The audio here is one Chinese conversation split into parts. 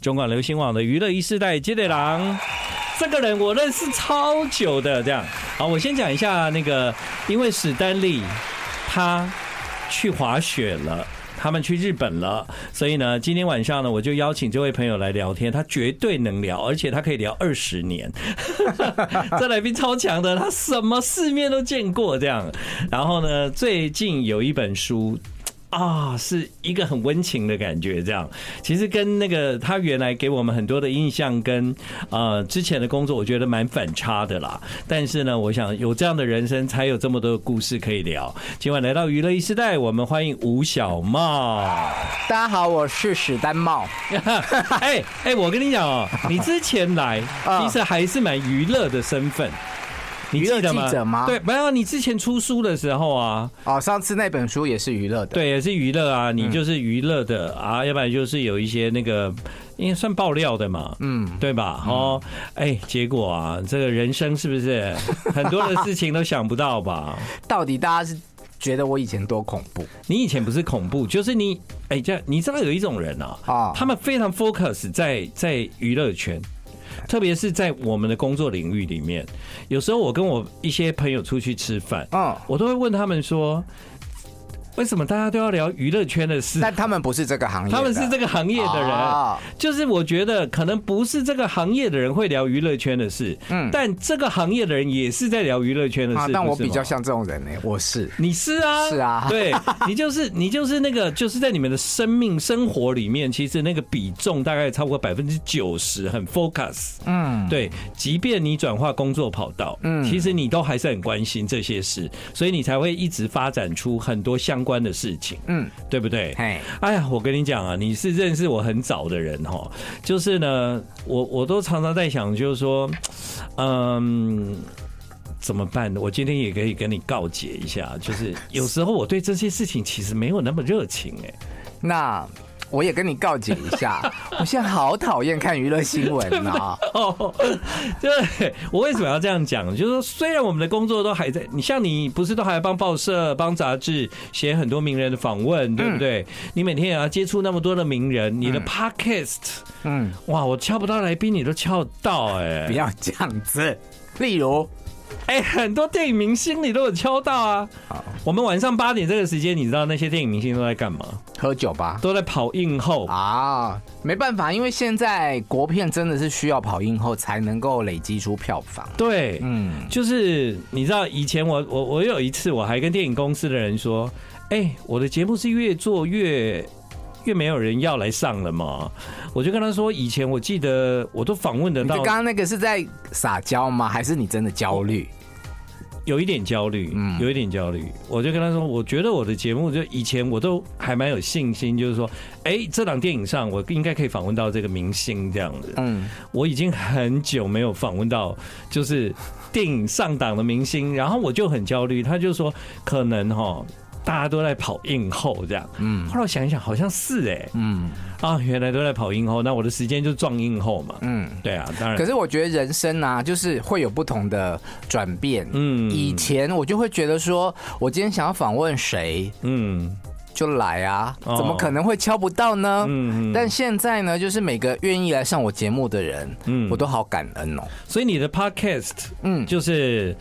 中广流行网的娱乐一世代接队郎，这个人我认识超久的。这样，好，我先讲一下那个，因为史丹利他去滑雪了，他们去日本了，所以呢，今天晚上呢，我就邀请这位朋友来聊天，他绝对能聊，而且他可以聊二十年。这来宾超强的，他什么世面都见过。这样，然后呢，最近有一本书。啊，是一个很温情的感觉，这样其实跟那个他原来给我们很多的印象跟呃之前的工作，我觉得蛮反差的啦。但是呢，我想有这样的人生，才有这么多的故事可以聊。今晚来到娱乐一时代，我们欢迎吴小茂。大家好，我是史丹茂。哎哎，我跟你讲哦，你之前来 其实还是蛮娱乐的身份。你记得吗？对，没有。你之前出书的时候啊，哦，上次那本书也是娱乐的，对，也是娱乐啊。你就是娱乐的啊，要不然就是有一些那个，应该算爆料的嘛，嗯，对吧？哦，哎，结果啊，这个人生是不是很多的事情都想不到吧？到底大家是觉得我以前多恐怖？你以前不是恐怖，就是你，哎，这样你知道有一种人啊，啊，他们非常 focus 在在娱乐圈。特别是在我们的工作领域里面，有时候我跟我一些朋友出去吃饭，啊，我都会问他们说。为什么大家都要聊娱乐圈的事？但他们不是这个行业，他们是这个行业的人。就是我觉得可能不是这个行业的人会聊娱乐圈的事，嗯，但这个行业的人也是在聊娱乐圈的事。但我比较像这种人呢，我是，你是啊，是啊，对，你就是你就是那个就是在你们的生命生活里面，其实那个比重大概超过百分之九十，很 focus，嗯，对，即便你转化工作跑道，嗯，其实你都还是很关心这些事，所以你才会一直发展出很多相关。的事情，嗯，对不对？哎呀，我跟你讲啊，你是认识我很早的人哈，就是呢，我我都常常在想，就是说，嗯，怎么办？我今天也可以跟你告解一下，就是有时候我对这些事情其实没有那么热情哎，那。我也跟你告解一下，我现在好讨厌看娱乐新闻啊！哦，对，我为什么要这样讲？就是说，虽然我们的工作都还在，你像你不是都还要帮报社、帮杂志写很多名人的访问，对不对？你每天也要接触那么多的名人，你的 podcast，嗯，哇，我敲不到来宾，你都敲到，哎，不要这样子。例如。哎、欸，很多电影明星你都有敲到啊！好，我们晚上八点这个时间，你知道那些电影明星都在干嘛？喝酒吧，都在跑映后啊！没办法，因为现在国片真的是需要跑映后才能够累积出票房。对，嗯，就是你知道以前我我我有一次我还跟电影公司的人说，哎、欸，我的节目是越做越。越没有人要来上了嘛，我就跟他说，以前我记得我都访问得到。你刚刚那个是在撒娇吗？还是你真的焦虑？有一点焦虑，嗯，有一点焦虑。我就跟他说，我觉得我的节目就以前我都还蛮有信心，就是说，哎，这档电影上我应该可以访问到这个明星这样子。嗯，我已经很久没有访问到就是电影上档的明星，然后我就很焦虑。他就说，可能哈。大家都在跑硬后这样，嗯，后来我想一想，好像是哎，嗯，啊，原来都在跑硬后，那我的时间就撞硬后嘛，嗯，对啊，当然。可是我觉得人生啊，就是会有不同的转变，嗯，以前我就会觉得说，我今天想要访问谁，嗯，就来啊，怎么可能会敲不到呢？嗯，但现在呢，就是每个愿意来上我节目的人，嗯，我都好感恩哦。所以你的 podcast，嗯，就是。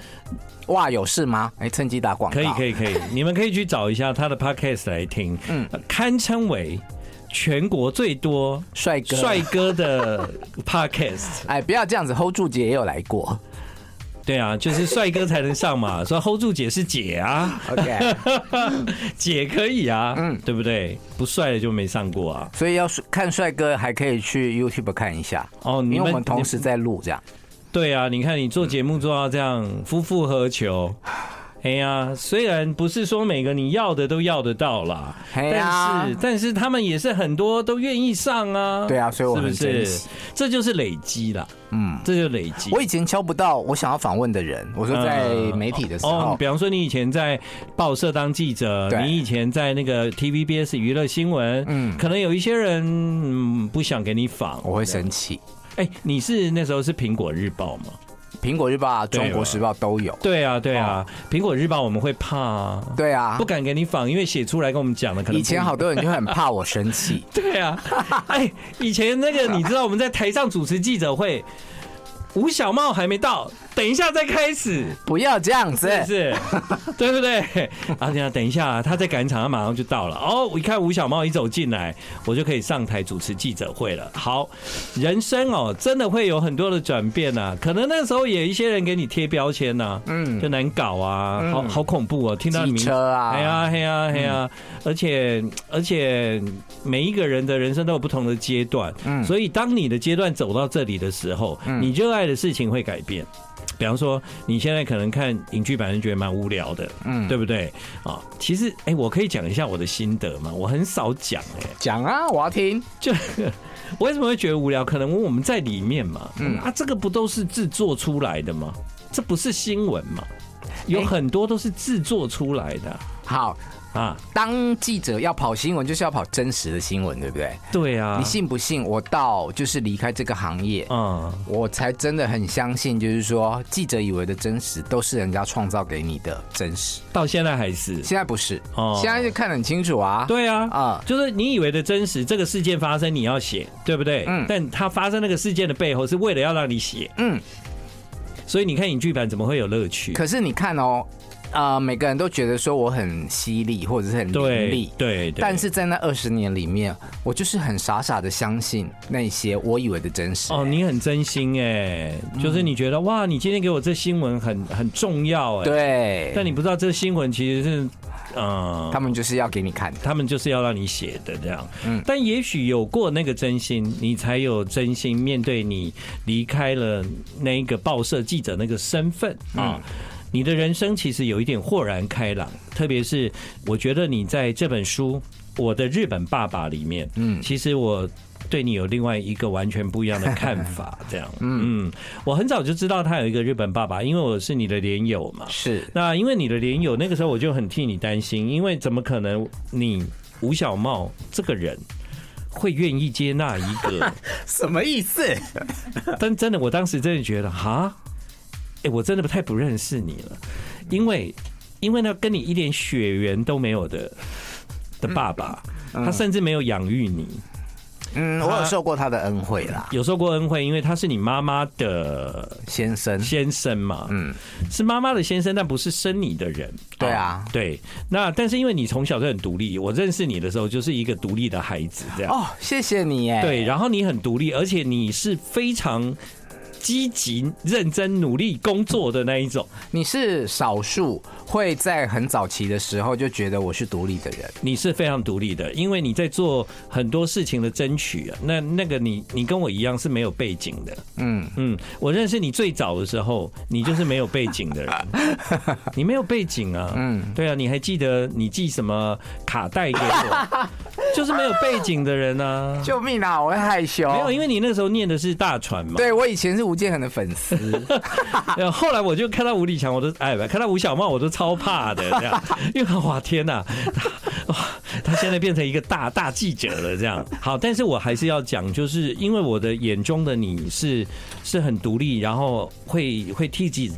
哇，有事吗？哎，趁机打广告。可以，可以，可以。你们可以去找一下他的 podcast 来听。嗯，堪称为全国最多帅哥帅哥的 podcast。哎，不要这样子，hold 住姐也有来过。对啊，就是帅哥才能上嘛，所以 hold 住姐是姐啊。OK，姐可以啊，嗯，对不对？不帅的就没上过啊。所以要看帅哥，还可以去 YouTube 看一下哦。因为我们同时在录这样。对啊，你看你做节目做到这样，夫复何求？哎呀，虽然不是说每个你要的都要得到啦，但是但是他们也是很多都愿意上啊。对啊，所以我很珍惜，这就是累积啦。嗯，这就是累积。我以前敲不到我想要访问的人，我说在媒体的时候，哦，比方说你以前在报社当记者，你以前在那个 TVBS 娱乐新闻，嗯，可能有一些人不想给你访，我会生气。哎，你是那时候是苹果日报吗？苹果日报、啊、中国时报都有。对啊，对啊，苹果日报我们会怕，对啊，不敢给你访，因为写出来跟我们讲的可能。以前好多人就很怕我生气。对啊，哎，以前那个你知道我们在台上主持记者会。吴小茂还没到，等一下再开始。不要这样子，是，是，对不对？啊，等等一下，他在赶场，他马上就到了。哦，我一看吴小茂一走进来，我就可以上台主持记者会了。好，人生哦，真的会有很多的转变呐。可能那时候也有一些人给你贴标签呐，嗯，就难搞啊，好好恐怖哦。听到你名车啊，哎呀嘿呀嘿呀，而且而且每一个人的人生都有不同的阶段，嗯，所以当你的阶段走到这里的时候，你就爱的事情会改变，比方说你现在可能看影剧版，觉得蛮无聊的，嗯，对不对？啊，其实，哎，我可以讲一下我的心得嘛，我很少讲，哎，讲啊，我要听。就 我为什么会觉得无聊？可能我们在里面嘛，嗯啊，这个不都是制作出来的吗？这不是新闻嘛？有很多都是制作出来的。好。啊，当记者要跑新闻，就是要跑真实的新闻，对不对？对啊，你信不信？我到就是离开这个行业，嗯，我才真的很相信，就是说记者以为的真实，都是人家创造给你的真实。到现在还是？现在不是哦，现在就看得很清楚啊。对啊，啊，就是你以为的真实，这个事件发生你要写，对不对？嗯，但它发生那个事件的背后，是为了要让你写，嗯。所以你看影剧版怎么会有乐趣？可是你看哦。啊、呃，每个人都觉得说我很犀利，或者是很伶俐，对。但是在那二十年里面，我就是很傻傻的相信那些我以为的真实。哦，你很真心哎，就是你觉得、嗯、哇，你今天给我这新闻很很重要哎，对。但你不知道这新闻其实是，嗯、呃，他们就是要给你看，他们就是要让你写的这样。嗯。但也许有过那个真心，你才有真心面对你离开了那个报社记者那个身份啊。嗯你的人生其实有一点豁然开朗，特别是我觉得你在这本书《我的日本爸爸》里面，嗯，其实我对你有另外一个完全不一样的看法。这样，嗯，我很早就知道他有一个日本爸爸，因为我是你的连友嘛。是。那因为你的连友，那个时候我就很替你担心，因为怎么可能你吴小茂这个人会愿意接纳一个 什么意思？但真的，我当时真的觉得哈。哎、欸，我真的不太不认识你了，因为因为呢，跟你一点血缘都没有的的爸爸，嗯、他甚至没有养育你。嗯，我有受过他的恩惠啦，有受过恩惠，因为他是你妈妈的先生，先生嘛，嗯，是妈妈的先生，但不是生你的人。对啊，对。那但是因为你从小就很独立，我认识你的时候就是一个独立的孩子，这样。哦，谢谢你耶。对，然后你很独立，而且你是非常。积极、认真、努力工作的那一种，你是少数会在很早期的时候就觉得我是独立的人。你是非常独立的，因为你在做很多事情的争取啊。那那个你，你跟我一样是没有背景的。嗯嗯，我认识你最早的时候，你就是没有背景的人。你没有背景啊？嗯，对啊。你还记得你寄什么卡带给我？就是没有背景的人啊！救命啊！我会害羞。没有，因为你那个时候念的是大船嘛。对，我以前是。吴建衡的粉丝，后来我就看到吴立强，我都哎，看到吴小茂，我都超怕的这样，因为哇天呐，哇，他现在变成一个大大记者了这样。好，但是我还是要讲，就是因为我的眼中的你是是很独立，然后会会替自己。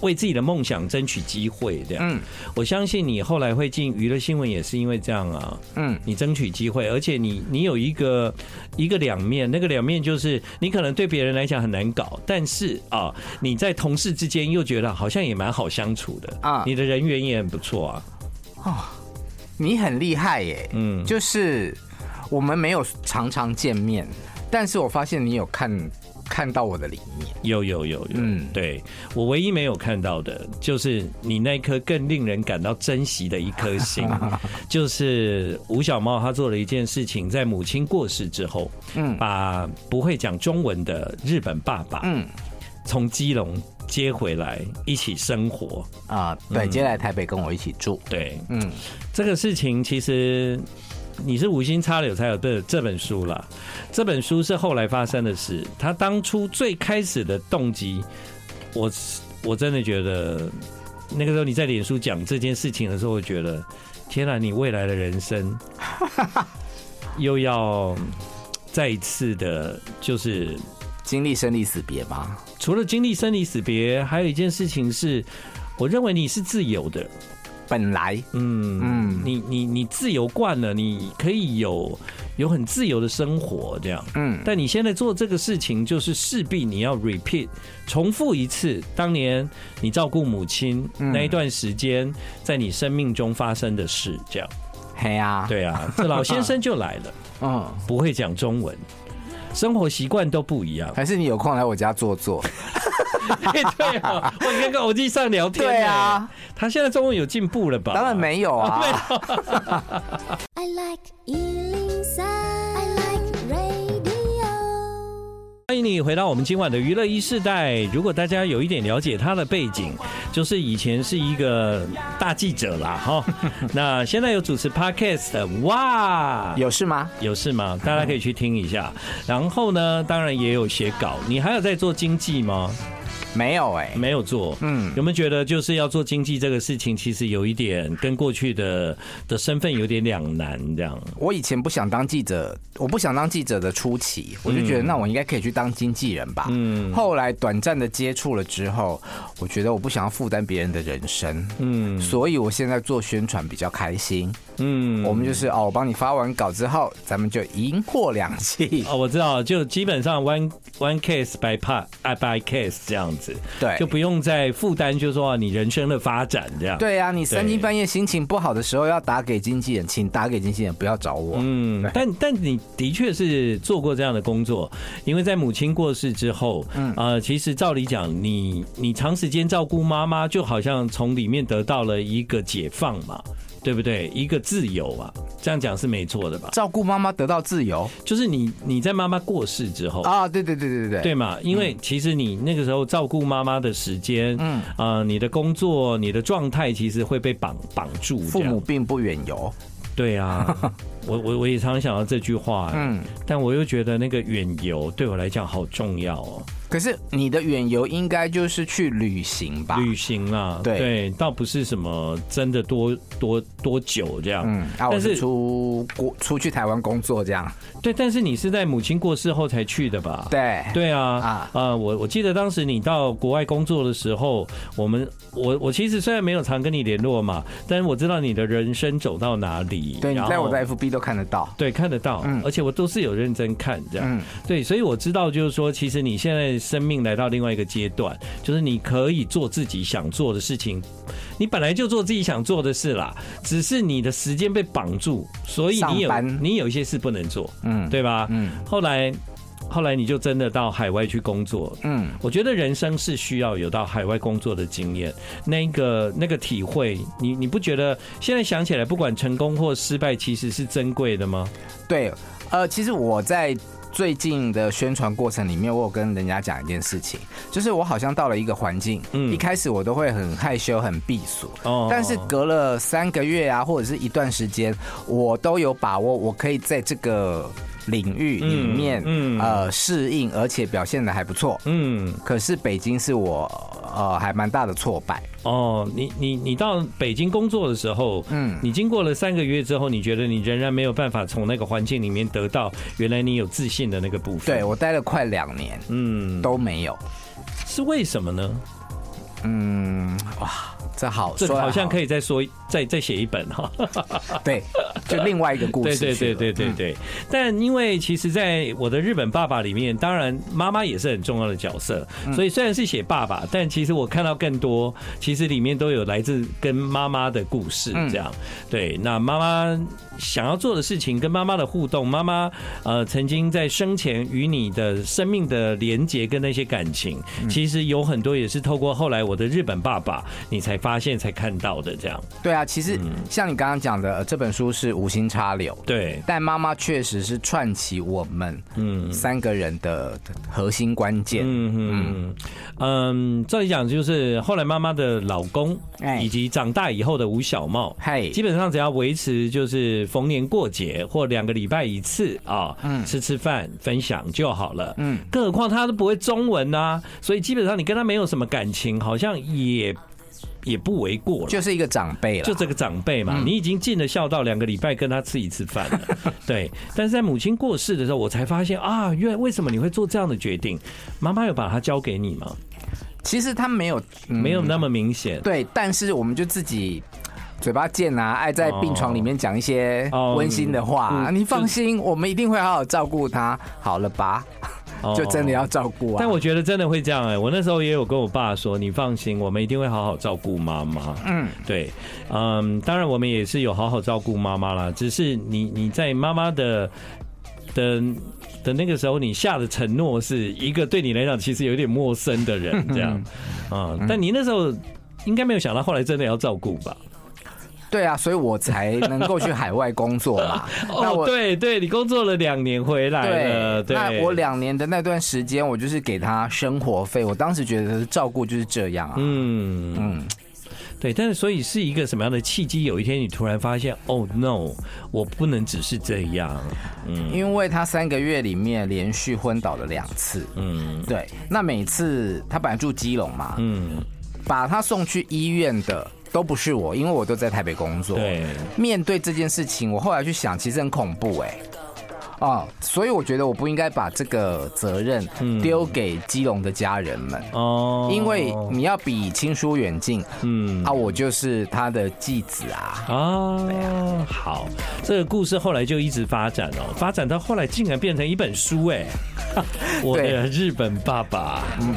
为自己的梦想争取机会，这样。嗯，我相信你后来会进娱乐新闻也是因为这样啊。嗯，你争取机会，而且你你有一个一个两面，那个两面就是你可能对别人来讲很难搞，但是啊，你在同事之间又觉得好像也蛮好相处的啊。你的人缘也很不错啊。哦，你很厉害耶。嗯，就是我们没有常常见面，但是我发现你有看。看到我的里面，有有有有，嗯，对，我唯一没有看到的，就是你那颗更令人感到珍惜的一颗心，就是吴小茂他做了一件事情，在母亲过世之后，嗯，把不会讲中文的日本爸爸，嗯，从基隆接回来一起生活。啊，对，接来台北跟我一起住，对，嗯，这个事情其实。你是无心插柳才有这这本书啦，这本书是后来发生的事。他当初最开始的动机，我我真的觉得，那个时候你在脸书讲这件事情的时候，我觉得，天哪，你未来的人生 又要再一次的，就是经历生离死别吗？除了经历生离死别，还有一件事情是，我认为你是自由的。本来，嗯嗯，你你你自由惯了，你可以有有很自由的生活，这样，嗯。但你现在做这个事情，就是势必你要 repeat 重复一次当年你照顾母亲那一段时间，在你生命中发生的事，这样。嘿啊，对啊，这老先生就来了，嗯，不会讲中文，生活习惯都不一样。还是你有空来我家坐坐？对对啊，我跟跟欧弟上聊天。对啊，他现在中文有进步了吧？当然没有啊。欢迎你回到我们今晚的娱乐一世代。如果大家有一点了解他的背景，就是以前是一个大记者啦，哈。那现在有主持 Podcast 的，哇，有事吗？有事吗？大家可以去听一下。然后呢，当然也有写稿。你还有在做经济吗？没有哎、欸，没有做。嗯，有没有觉得就是要做经济这个事情，其实有一点跟过去的的身份有点两难这样？我以前不想当记者，我不想当记者的初期，我就觉得那我应该可以去当经纪人吧。嗯，后来短暂的接触了之后，我觉得我不想要负担别人的人生。嗯，所以我现在做宣传比较开心。嗯，我们就是哦，我帮你发完稿之后，咱们就赢货两期。哦，我知道，就基本上 one one case by part by case 这样子。对，就不用再负担，就是说你人生的发展这样。对啊，你三更半夜心情不好的时候要打给经纪人，请打给经纪人，不要找我。嗯，但但你的确是做过这样的工作，因为在母亲过世之后，嗯呃，其实照理讲，你你长时间照顾妈妈，就好像从里面得到了一个解放嘛。对不对？一个自由啊，这样讲是没错的吧？照顾妈妈得到自由，就是你你在妈妈过世之后啊，对对对对对对嘛，因为其实你那个时候照顾妈妈的时间，嗯啊，你的工作、你的状态其实会被绑绑住。父母并不远游，对啊，我我我也常常想到这句话，嗯，但我又觉得那个远游对我来讲好重要哦。可是你的远游应该就是去旅行吧？旅行啊，对对，倒不是什么真的多多多久这样。嗯，但是出国出去台湾工作这样。对，但是你是在母亲过世后才去的吧？对，对啊啊呃！我我记得当时你到国外工作的时候，我们我我其实虽然没有常跟你联络嘛，但是我知道你的人生走到哪里。对，你在我的 FB 都看得到。对，看得到。嗯，而且我都是有认真看这样。嗯，对，所以我知道就是说，其实你现在。生命来到另外一个阶段，就是你可以做自己想做的事情。你本来就做自己想做的事啦，只是你的时间被绑住，所以你有你有一些事不能做，嗯，对吧？嗯。后来后来你就真的到海外去工作，嗯。我觉得人生是需要有到海外工作的经验，那个那个体会，你你不觉得现在想起来，不管成功或失败，其实是珍贵的吗？对，呃，其实我在。最近的宣传过程里面，我有跟人家讲一件事情，就是我好像到了一个环境，嗯，一开始我都会很害羞、很避俗，哦，但是隔了三个月啊，或者是一段时间，我都有把握，我可以在这个领域里面，嗯，呃，适应，而且表现的还不错，嗯。可是北京是我，呃，还蛮大的挫败。哦，你你你到北京工作的时候，嗯，你经过了三个月之后，你觉得你仍然没有办法从那个环境里面得到原来你有自信的那个部分。对，我待了快两年，嗯，都没有，是为什么呢？嗯，哇。这好，这好像可以再说，再再写一本哈。对，就另外一个故事。对对对对对对。但因为其实，在我的日本爸爸里面，当然妈妈也是很重要的角色。所以虽然是写爸爸，但其实我看到更多，其实里面都有来自跟妈妈的故事。这样，对。那妈妈想要做的事情，跟妈妈的互动，妈妈呃曾经在生前与你的生命的连结跟那些感情，其实有很多也是透过后来我的日本爸爸，你才。发现才看到的这样，对啊，其实像你刚刚讲的，这本书是无心插柳，对，但妈妈确实是串起我们嗯。三个人的核心关键，嗯嗯嗯，照理讲就是后来妈妈的老公，以及长大以后的吴小茂，嘿，基本上只要维持就是逢年过节或两个礼拜一次啊，嗯，吃吃饭分享就好了，嗯，更何况他都不会中文呐，所以基本上你跟他没有什么感情，好像也。也不为过了，就是一个长辈了，就这个长辈嘛，你已经尽了孝道，两个礼拜跟他吃一次饭了，对。但是在母亲过世的时候，我才发现啊，原来为什么你会做这样的决定？妈妈有把他交给你吗？其实他没有，没有那么明显。对，但是我们就自己嘴巴贱啊，爱在病床里面讲一些温馨的话。你放心，我们一定会好好照顾他，好了吧？就真的要照顾啊！但我觉得真的会这样哎，我那时候也有跟我爸说，你放心，我们一定会好好照顾妈妈。嗯，对，嗯，当然我们也是有好好照顾妈妈啦，只是你你在妈妈的的的那个时候，你下的承诺是一个对你来讲其实有点陌生的人这样啊，但你那时候应该没有想到后来真的要照顾吧？对啊，所以我才能够去海外工作嘛。那我、哦、对对，你工作了两年回来了。对，那我两年的那段时间，我就是给他生活费。我当时觉得照顾就是这样啊。嗯嗯，对。但是，所以是一个什么样的契机？有一天，你突然发现，哦，no，我不能只是这样。嗯，因为他三个月里面连续昏倒了两次。嗯，对。那每次他本来住基隆嘛，嗯，把他送去医院的。都不是我，因为我都在台北工作。对，面对这件事情，我后来去想，其实很恐怖哎。哦，所以我觉得我不应该把这个责任丢给基隆的家人们哦，因为你要比亲疏远近，嗯，啊，我就是他的继子啊。哦，好，这个故事后来就一直发展哦，发展到后来竟然变成一本书哎，我的日本爸爸。嗯。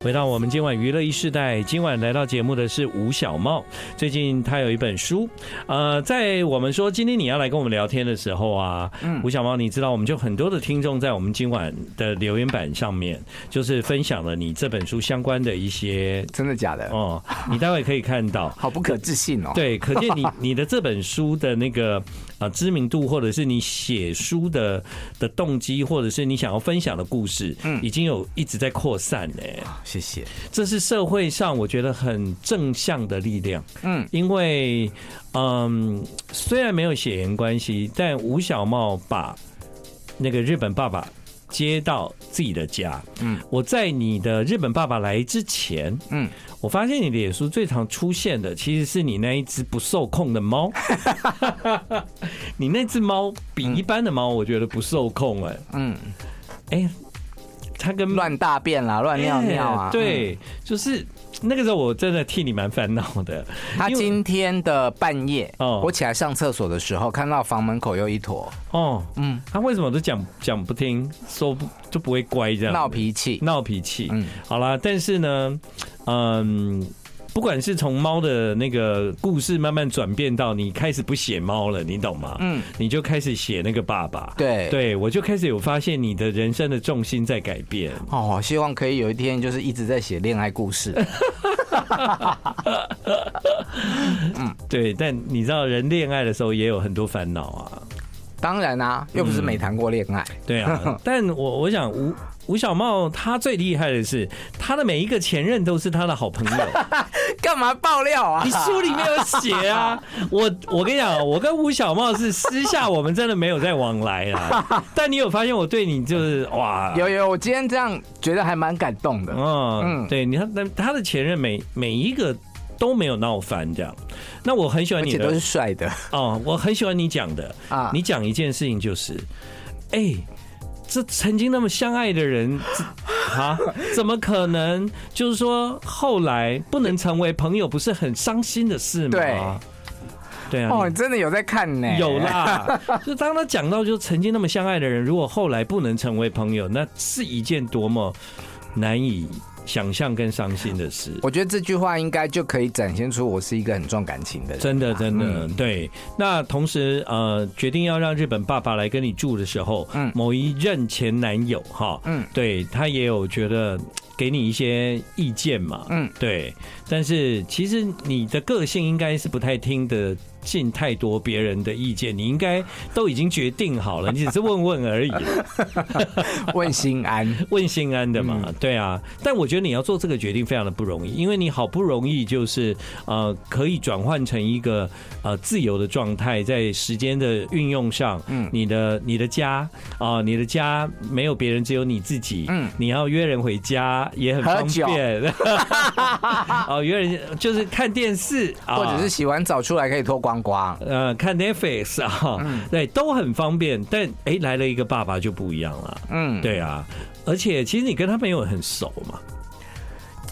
回到我们今晚娱乐一世代，今晚来到节目的是吴小茂。最近他有一本书，呃，在我们说今天你要来跟我们聊天的时候啊，嗯，吴小茂，你知道我们就很多的听众在我们今晚的留言板上面，就是分享了你这本书相关的一些，真的假的？哦，你待会可以看到，好不可置信哦。对，可见你 你的这本书的那个啊知名度，或者是你写书的的动机，或者是你想要分享的故事，嗯，已经有一直在扩散呢。谢谢，这是社会上我觉得很正向的力量。嗯，因为嗯，虽然没有血缘关系，但吴小茂把那个日本爸爸接到自己的家。嗯，我在你的日本爸爸来之前，嗯，我发现你的脸书最常出现的其实是你那一只不受控的猫。你那只猫比一般的猫，我觉得不受控哎。嗯，哎。他跟乱大便啦，乱尿尿啊！对，就是那个时候，我真的替你蛮烦恼的。他今天的半夜，哦，我起来上厕所的时候，看到房门口有一坨。哦，嗯，他为什么都讲讲不听，说不就不会乖这样？闹脾气，闹脾气。嗯，好啦，但是呢，嗯。不管是从猫的那个故事慢慢转变到你开始不写猫了，你懂吗？嗯，你就开始写那个爸爸。对，对我就开始有发现你的人生的重心在改变。哦，希望可以有一天就是一直在写恋爱故事。嗯，对，但你知道人恋爱的时候也有很多烦恼啊。当然啊，又不是没谈过恋爱。嗯。对啊，但我我想吴。吴小茂他最厉害的是，他的每一个前任都是他的好朋友。干嘛爆料啊？你书里面有写啊。我我跟你讲，我跟吴小茂是私下我们真的没有在往来啊。但你有发现我对你就是哇？有有，我今天这样觉得还蛮感动的。嗯嗯，对，你看那他的前任每每一个都没有闹翻这样。那我很喜欢你的，都是帅的哦。我很喜欢你讲的啊，你讲一件事情就是，哎。这曾经那么相爱的人，啊，怎么可能？就是说后来不能成为朋友，不是很伤心的事吗？对，对啊。哦，你真的有在看呢？有啦。就当他讲到，就曾经那么相爱的人，如果后来不能成为朋友，那是一件多么难以。想象跟伤心的事，我觉得这句话应该就可以展现出我是一个很重感情的人。真的，真的，对。那同时，呃，决定要让日本爸爸来跟你住的时候，嗯，某一任前男友，哈，嗯，对他也有觉得给你一些意见嘛，嗯，对。但是其实你的个性应该是不太听的信太多别人的意见，你应该都已经决定好了，你只是问问而已，问心安，问心安的嘛，对啊。但我觉得你要做这个决定非常的不容易，因为你好不容易就是呃可以转换成一个呃自由的状态，在时间的运用上，嗯，你的你的家啊，你的家没有别人，只有你自己，嗯，你要约人回家也很方便，哦，约人就是看电视，或者是洗完澡出来可以脱光光，呃，看 Netflix 啊，对，都很方便。但哎，来了一个爸爸就不一样了，嗯，对啊，而且其实你跟他朋友很熟嘛。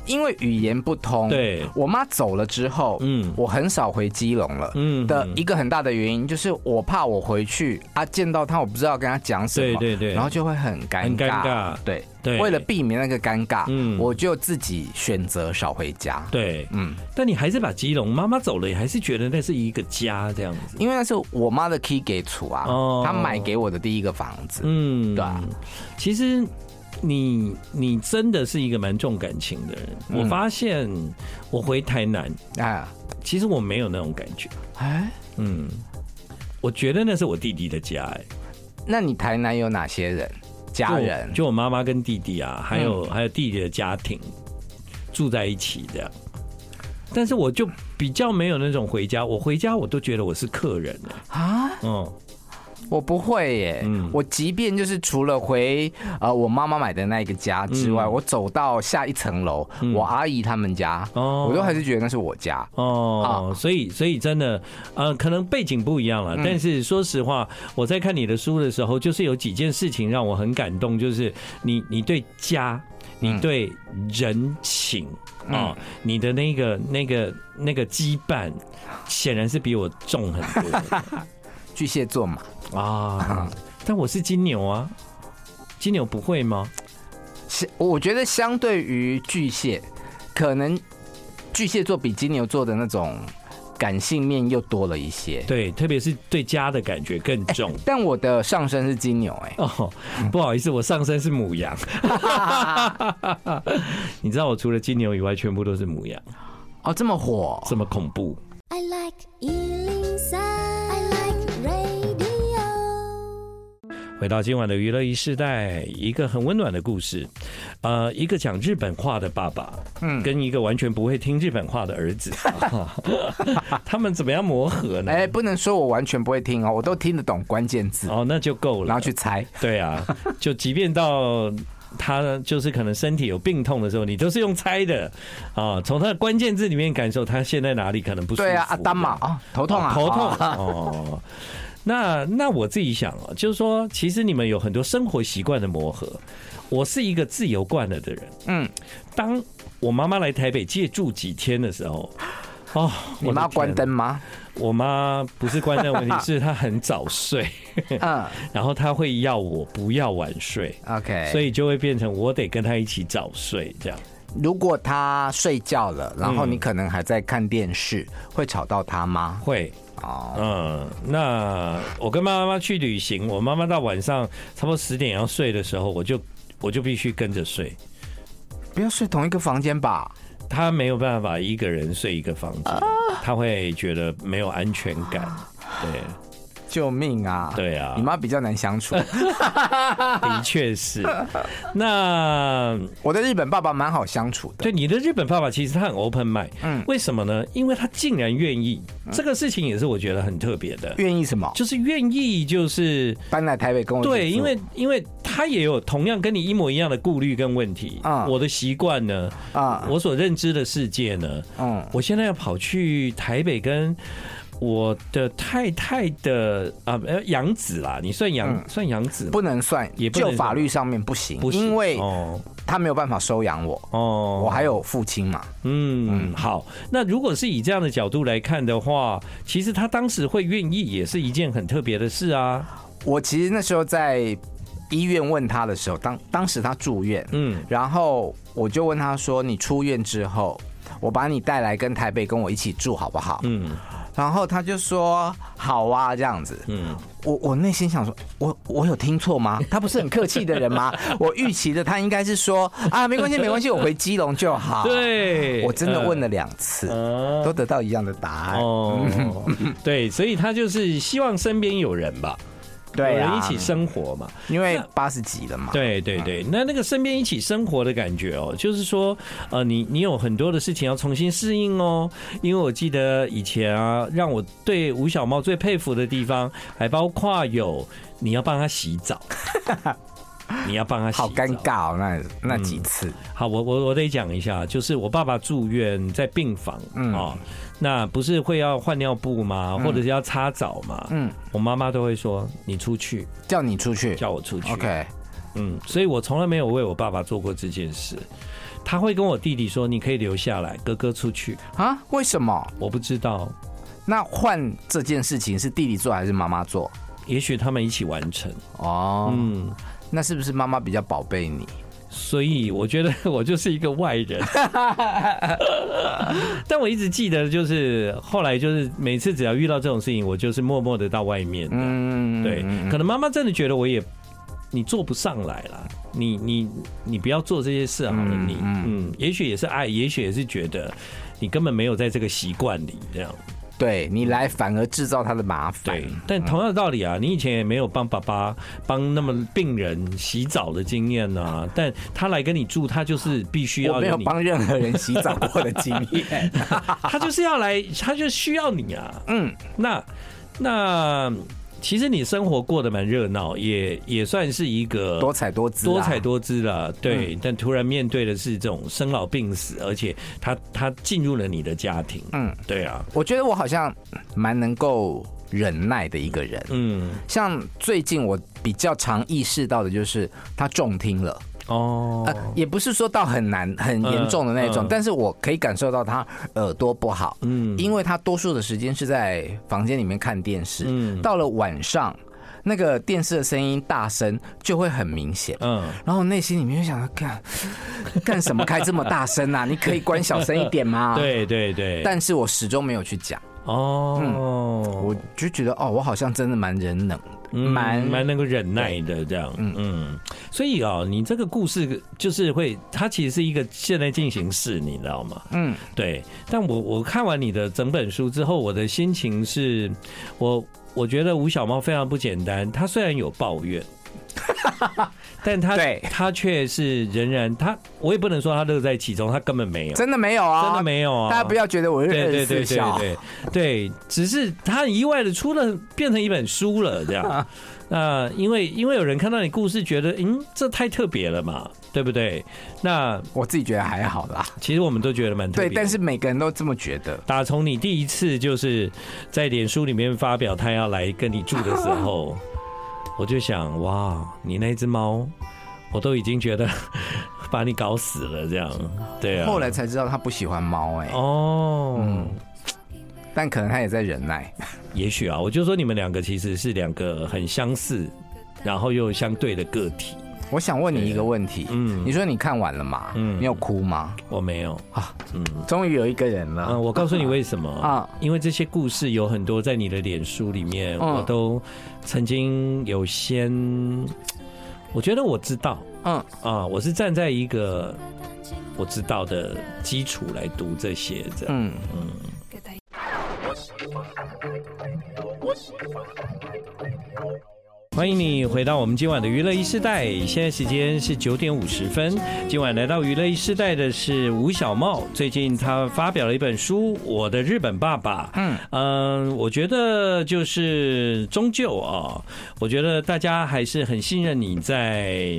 因为语言不通，对，我妈走了之后，嗯，我很少回基隆了，嗯，的一个很大的原因就是我怕我回去啊见到她，我不知道跟她讲什么，对对对，然后就会很尴尬，很尴尬，对。对，为了避免那个尴尬，嗯，我就自己选择少回家，对，嗯，但你还是把基隆妈妈走了，你还是觉得那是一个家这样子，因为那是我妈的 key 给处啊，哦，她买给我的第一个房子，嗯，对啊，其实。你你真的是一个蛮重感情的人。我发现我回台南啊，其实我没有那种感觉。哎，嗯，我觉得那是我弟弟的家。哎，那你台南有哪些人？家人？就我妈妈跟弟弟啊，还有还有弟弟的家庭住在一起这样。但是我就比较没有那种回家，我回家我都觉得我是客人啊。嗯。我不会耶，嗯、我即便就是除了回呃我妈妈买的那一个家之外，嗯、我走到下一层楼，嗯、我阿姨他们家，哦、我都还是觉得那是我家。哦。啊、所以所以真的呃，可能背景不一样了，嗯、但是说实话，我在看你的书的时候，就是有几件事情让我很感动，就是你你对家，你对人情啊、你的那个那个那个羁绊，显然是比我重很多。巨蟹座嘛。啊！但我是金牛啊，金牛不会吗？相我觉得相对于巨蟹，可能巨蟹座比金牛座的那种感性面又多了一些。对，特别是对家的感觉更重。欸、但我的上身是金牛、欸，哎哦，不好意思，我上身是母羊。你知道我除了金牛以外，全部都是母羊。哦，这么火，这么恐怖。I like 回到今晚的娱乐一世代，一个很温暖的故事，呃，一个讲日本话的爸爸，嗯，跟一个完全不会听日本话的儿子，他们怎么样磨合呢？哎，不能说我完全不会听哦，我都听得懂关键字哦，那就够了，然后去猜。对啊，就即便到他就是可能身体有病痛的时候，你都是用猜的啊，从他的关键字里面感受他现在哪里可能不舒服。对啊，阿丹嘛啊，头痛啊，头痛 哦。那那我自己想啊，就是说，其实你们有很多生活习惯的磨合。我是一个自由惯了的人，嗯，当我妈妈来台北借住几天的时候，哦，你妈关灯吗？我妈不是关灯问题，是她很早睡，嗯，然后她会要我不要晚睡，OK，所以就会变成我得跟她一起早睡这样。如果她睡觉了，然后你可能还在看电视，会吵到她吗？会。哦，嗯，那我跟妈妈去旅行，我妈妈到晚上差不多十点要睡的时候，我就我就必须跟着睡，不要睡同一个房间吧？她没有办法一个人睡一个房间，她会觉得没有安全感，对。救命啊！对啊，你妈比较难相处，的确是。那我的日本爸爸蛮好相处的。对，你的日本爸爸其实他很 open mind，嗯，为什么呢？因为他竟然愿意，这个事情也是我觉得很特别的。愿意什么？就是愿意，就是搬来台北跟我。对，因为因为他也有同样跟你一模一样的顾虑跟问题啊。我的习惯呢？啊，我所认知的世界呢？嗯，我现在要跑去台北跟。我的太太的啊，呃，养子啦，你算养、嗯、算养子？不能算，也不能就法律上面不行，不行，因为哦，他没有办法收养我哦，我还有父亲嘛。嗯，嗯好，那如果是以这样的角度来看的话，其实他当时会愿意，也是一件很特别的事啊。我其实那时候在医院问他的时候，当当时他住院，嗯，然后我就问他说：“你出院之后，我把你带来跟台北跟我一起住好不好？”嗯。然后他就说好啊，这样子。嗯，我我内心想说，我我有听错吗？他不是很客气的人吗？我预期的他应该是说啊，没关系没关系，我回基隆就好。对，我真的问了两次，都得到一样的答案。哦，对，所以他就是希望身边有人吧。对，人一起生活嘛，因为八十几了嘛。对对对，那那个身边一起生活的感觉哦，就是说，呃，你你有很多的事情要重新适应哦。因为我记得以前啊，让我对吴小猫最佩服的地方，还包括有你要帮他洗澡，你要帮他洗澡，好尴尬哦，那那几次。嗯、好，我我我得讲一下，就是我爸爸住院在病房啊。嗯那不是会要换尿布吗？或者是要擦澡吗？嗯，我妈妈都会说你出去，叫你出去，叫我出去。OK，嗯，所以我从来没有为我爸爸做过这件事。他会跟我弟弟说：“你可以留下来，哥哥出去。”啊？为什么？我不知道。那换这件事情是弟弟做还是妈妈做？也许他们一起完成。哦，嗯，那是不是妈妈比较宝贝你？所以我觉得 我就是一个外人，但我一直记得，就是后来就是每次只要遇到这种事情，我就是默默的到外面。嗯，对，可能妈妈真的觉得我也你做不上来了，你你你不要做这些事好了，你嗯，也许也是爱，也许也是觉得你根本没有在这个习惯里这样。对你来反而制造他的麻烦。对，但同样的道理啊，你以前也没有帮爸爸帮那么病人洗澡的经验啊，但他来跟你住，他就是必须要。我没有帮任何人洗澡过的经验，他就是要来，他就需要你啊。嗯，那那。其实你生活过得蛮热闹，也也算是一个多彩多姿、多彩多姿啦。对，但突然面对的是这种生老病死，而且他他进入了你的家庭。嗯，对啊，我觉得我好像蛮能够忍耐的一个人。嗯，像最近我比较常意识到的就是他重听了。哦，呃，也不是说到很难、很严重的那种，但是我可以感受到他耳朵不好，嗯，因为他多数的时间是在房间里面看电视，嗯，到了晚上，那个电视的声音大声就会很明显，嗯，然后内心里面就想要干 干什么开这么大声啊？你可以关小声一点吗？对对对，但是我始终没有去讲，哦，我就觉得哦，我好像真的蛮忍冷。蛮蛮能够忍耐的这样，嗯嗯，所以啊，你这个故事就是会，它其实是一个现在进行式，你知道吗？嗯，对。但我我看完你的整本书之后，我的心情是，我我觉得吴小猫非常不简单。他虽然有抱怨。但他对他却是仍然他，我也不能说他乐在其中，他根本没有，真的没有啊，真的没有啊！大家不要觉得我是对对对对对对，只是他很意外的出了变成一本书了，这样。那因为因为有人看到你故事，觉得嗯，这太特别了嘛，对不对？那我自己觉得还好啦。其实我们都觉得蛮特别，对，但是每个人都这么觉得。打从你第一次就是在脸书里面发表他要来跟你住的时候。我就想，哇，你那只猫，我都已经觉得 把你搞死了，这样，对啊。后来才知道他不喜欢猫，哎，哦，嗯，但可能他也在忍耐。也许啊，我就说你们两个其实是两个很相似，然后又相对的个体。我想问你一个问题，嗯，你说你看完了吗？嗯，你有哭吗？我没有啊，嗯，终于有一个人了。嗯，我告诉你为什么啊？因为这些故事有很多在你的脸书里面，我都曾经有先，我觉得我知道，嗯啊，我是站在一个我知道的基础来读这些的，嗯嗯。欢迎你回到我们今晚的娱乐一世代，现在时间是九点五十分。今晚来到娱乐一世代的是吴小茂，最近他发表了一本书《我的日本爸爸》。嗯嗯，我觉得就是终究啊，我觉得大家还是很信任你在，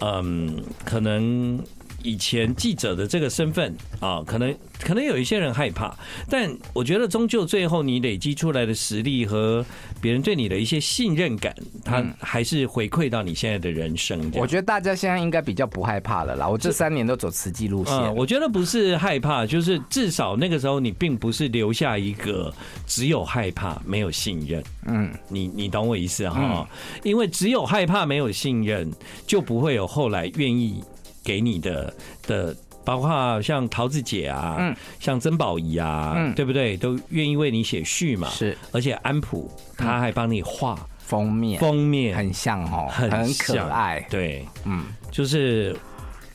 嗯，可能。以前记者的这个身份啊，可能可能有一些人害怕，但我觉得终究最后你累积出来的实力和别人对你的一些信任感，他还是回馈到你现在的人生。我觉得大家现在应该比较不害怕了啦。我这三年都走慈济路线，我觉得不是害怕，就是至少那个时候你并不是留下一个只有害怕没有信任。嗯，你你懂我意思哈？因为只有害怕没有信任，就不会有后来愿意。给你的的包括像桃子姐啊，嗯，像曾宝仪啊，嗯，对不对？都愿意为你写序嘛，是，而且安普他还帮你画封面，封面。很像哦，很可爱，对，嗯，就是。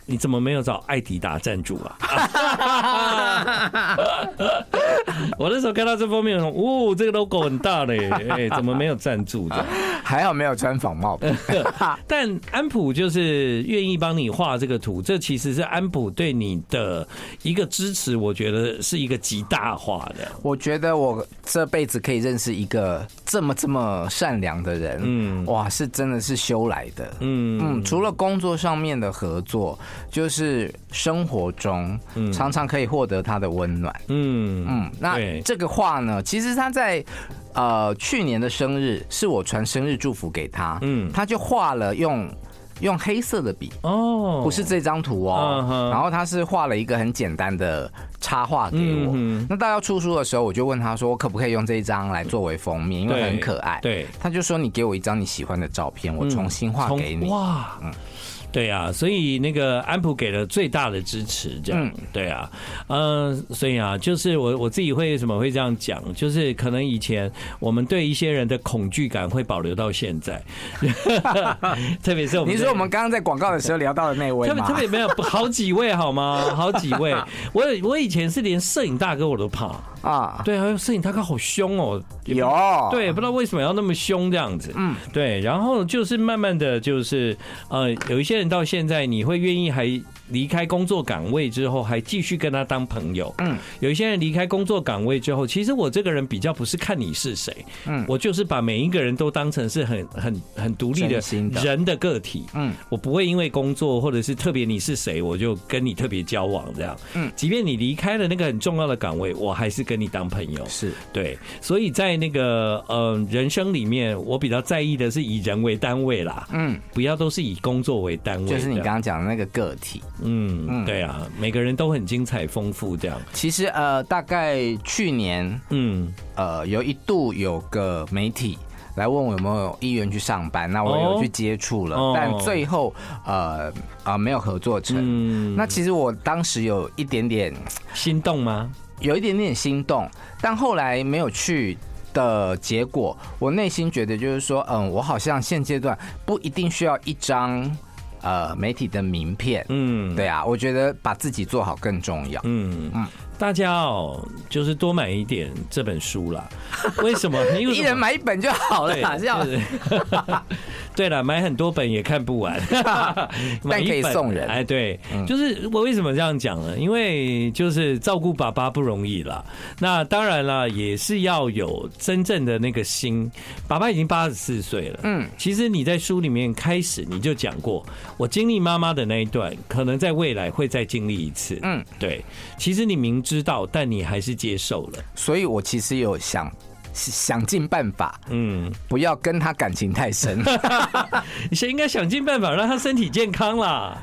你怎么没有找艾迪达赞助啊？我那时候看到这封面，哦，这个 logo 很大嘞，哎，怎么没有赞助的？还好没有穿仿冒。但安普就是愿意帮你画这个图，这其实是安普对你的一个支持，我觉得是一个极大化的。我觉得我这辈子可以认识一个这么这么善良的人，嗯，哇，是真的是修来的，嗯嗯，除了工作上面的合作。就是生活中，常常可以获得他的温暖。嗯嗯，那这个画呢，其实他在呃去年的生日，是我传生日祝福给他。嗯，他就画了用用黑色的笔哦，不是这张图哦。然后他是画了一个很简单的插画给我。那到要出书的时候，我就问他说，我可不可以用这一张来作为封面，因为很可爱。对，他就说你给我一张你喜欢的照片，我重新画给你。哇，嗯。对啊，所以那个安普给了最大的支持，这样对啊，嗯，所以啊，就是我我自己会为什么会这样讲，就是可能以前我们对一些人的恐惧感会保留到现在，特别是我们，你说我们刚刚在广告的时候聊到的那位特别？特别没有好几位好吗？好几位，我我以前是连摄影大哥我都怕啊，对，还有摄影大哥好凶哦，有，对，不知道为什么要那么凶这样子，嗯，对，然后就是慢慢的就是呃有一些。到现在，你会愿意还？离开工作岗位之后，还继续跟他当朋友。嗯，有一些人离开工作岗位之后，其实我这个人比较不是看你是谁，嗯，我就是把每一个人都当成是很很很独立的人的个体。嗯，我不会因为工作或者是特别你是谁，我就跟你特别交往这样。嗯，即便你离开了那个很重要的岗位，我还是跟你当朋友。是对，所以在那个呃人生里面，我比较在意的是以人为单位啦。嗯，不要都是以工作为单位，就是你刚刚讲的那个个体。嗯，对啊，每个人都很精彩丰富，这样。其实呃，大概去年，嗯，呃，有一度有个媒体来问我有没有意愿去上班，那我有去接触了，哦、但最后呃啊、呃、没有合作成。嗯、那其实我当时有一点点心动吗？有一点点心动，但后来没有去的结果，我内心觉得就是说，嗯，我好像现阶段不一定需要一张。呃，媒体的名片，嗯，对啊，我觉得把自己做好更重要，嗯嗯。大家哦，就是多买一点这本书啦。为什么？因为一人买一本就好了，这样。对了，买很多本也看不完，但可以送人。哎，对，就是我为什么这样讲呢？因为就是照顾爸爸不容易了。那当然了，也是要有真正的那个心。爸爸已经八十四岁了，嗯，其实你在书里面开始你就讲过，我经历妈妈的那一段，可能在未来会再经历一次。嗯，对。其实你明。知道，但你还是接受了，所以我其实有想想尽办法，嗯，不要跟他感情太深。你先应该想尽办法让他身体健康啦。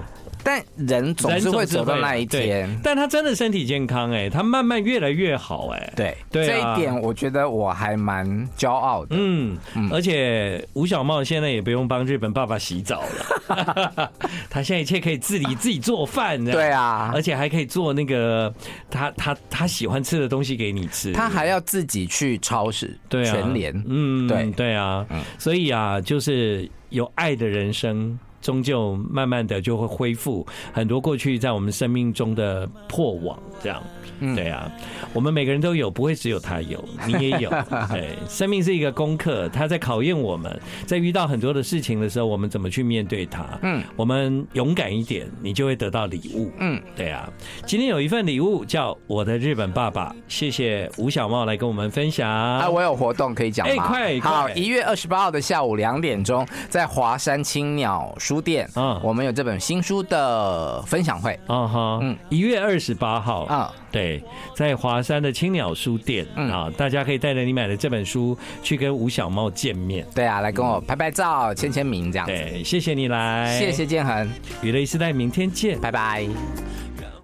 但人总是会走到那一天，但他真的身体健康哎，他慢慢越来越好哎，对，对，这一点我觉得我还蛮骄傲的。嗯，而且吴小茂现在也不用帮日本爸爸洗澡了，他现在一切可以自理，自己做饭，对啊，而且还可以做那个他他他喜欢吃的东西给你吃，他还要自己去超市，对啊，全联，嗯，对。对啊，所以啊，就是有爱的人生。终究慢慢的就会恢复很多过去在我们生命中的破网，这样。对啊，我们每个人都有，不会只有他有，你也有。对，生命是一个功课，他在考验我们，在遇到很多的事情的时候，我们怎么去面对它。嗯，我们勇敢一点，你就会得到礼物。嗯，对啊。今天有一份礼物叫我的日本爸爸，谢谢吴小茂来跟我们分享。啊，我有活动可以讲吗？哎，快！好，一月二十八号的下午两点钟，在华山青鸟书店，嗯，我们有这本新书的分享会。啊哈，嗯，一月二十八号啊。对，在华山的青鸟书店嗯啊，大家可以带着你买的这本书去跟吴小茂见面。对啊，来跟我拍拍照、签签名这样。对，谢谢你来，谢谢建恒，娱乐一世代，明天见，拜拜。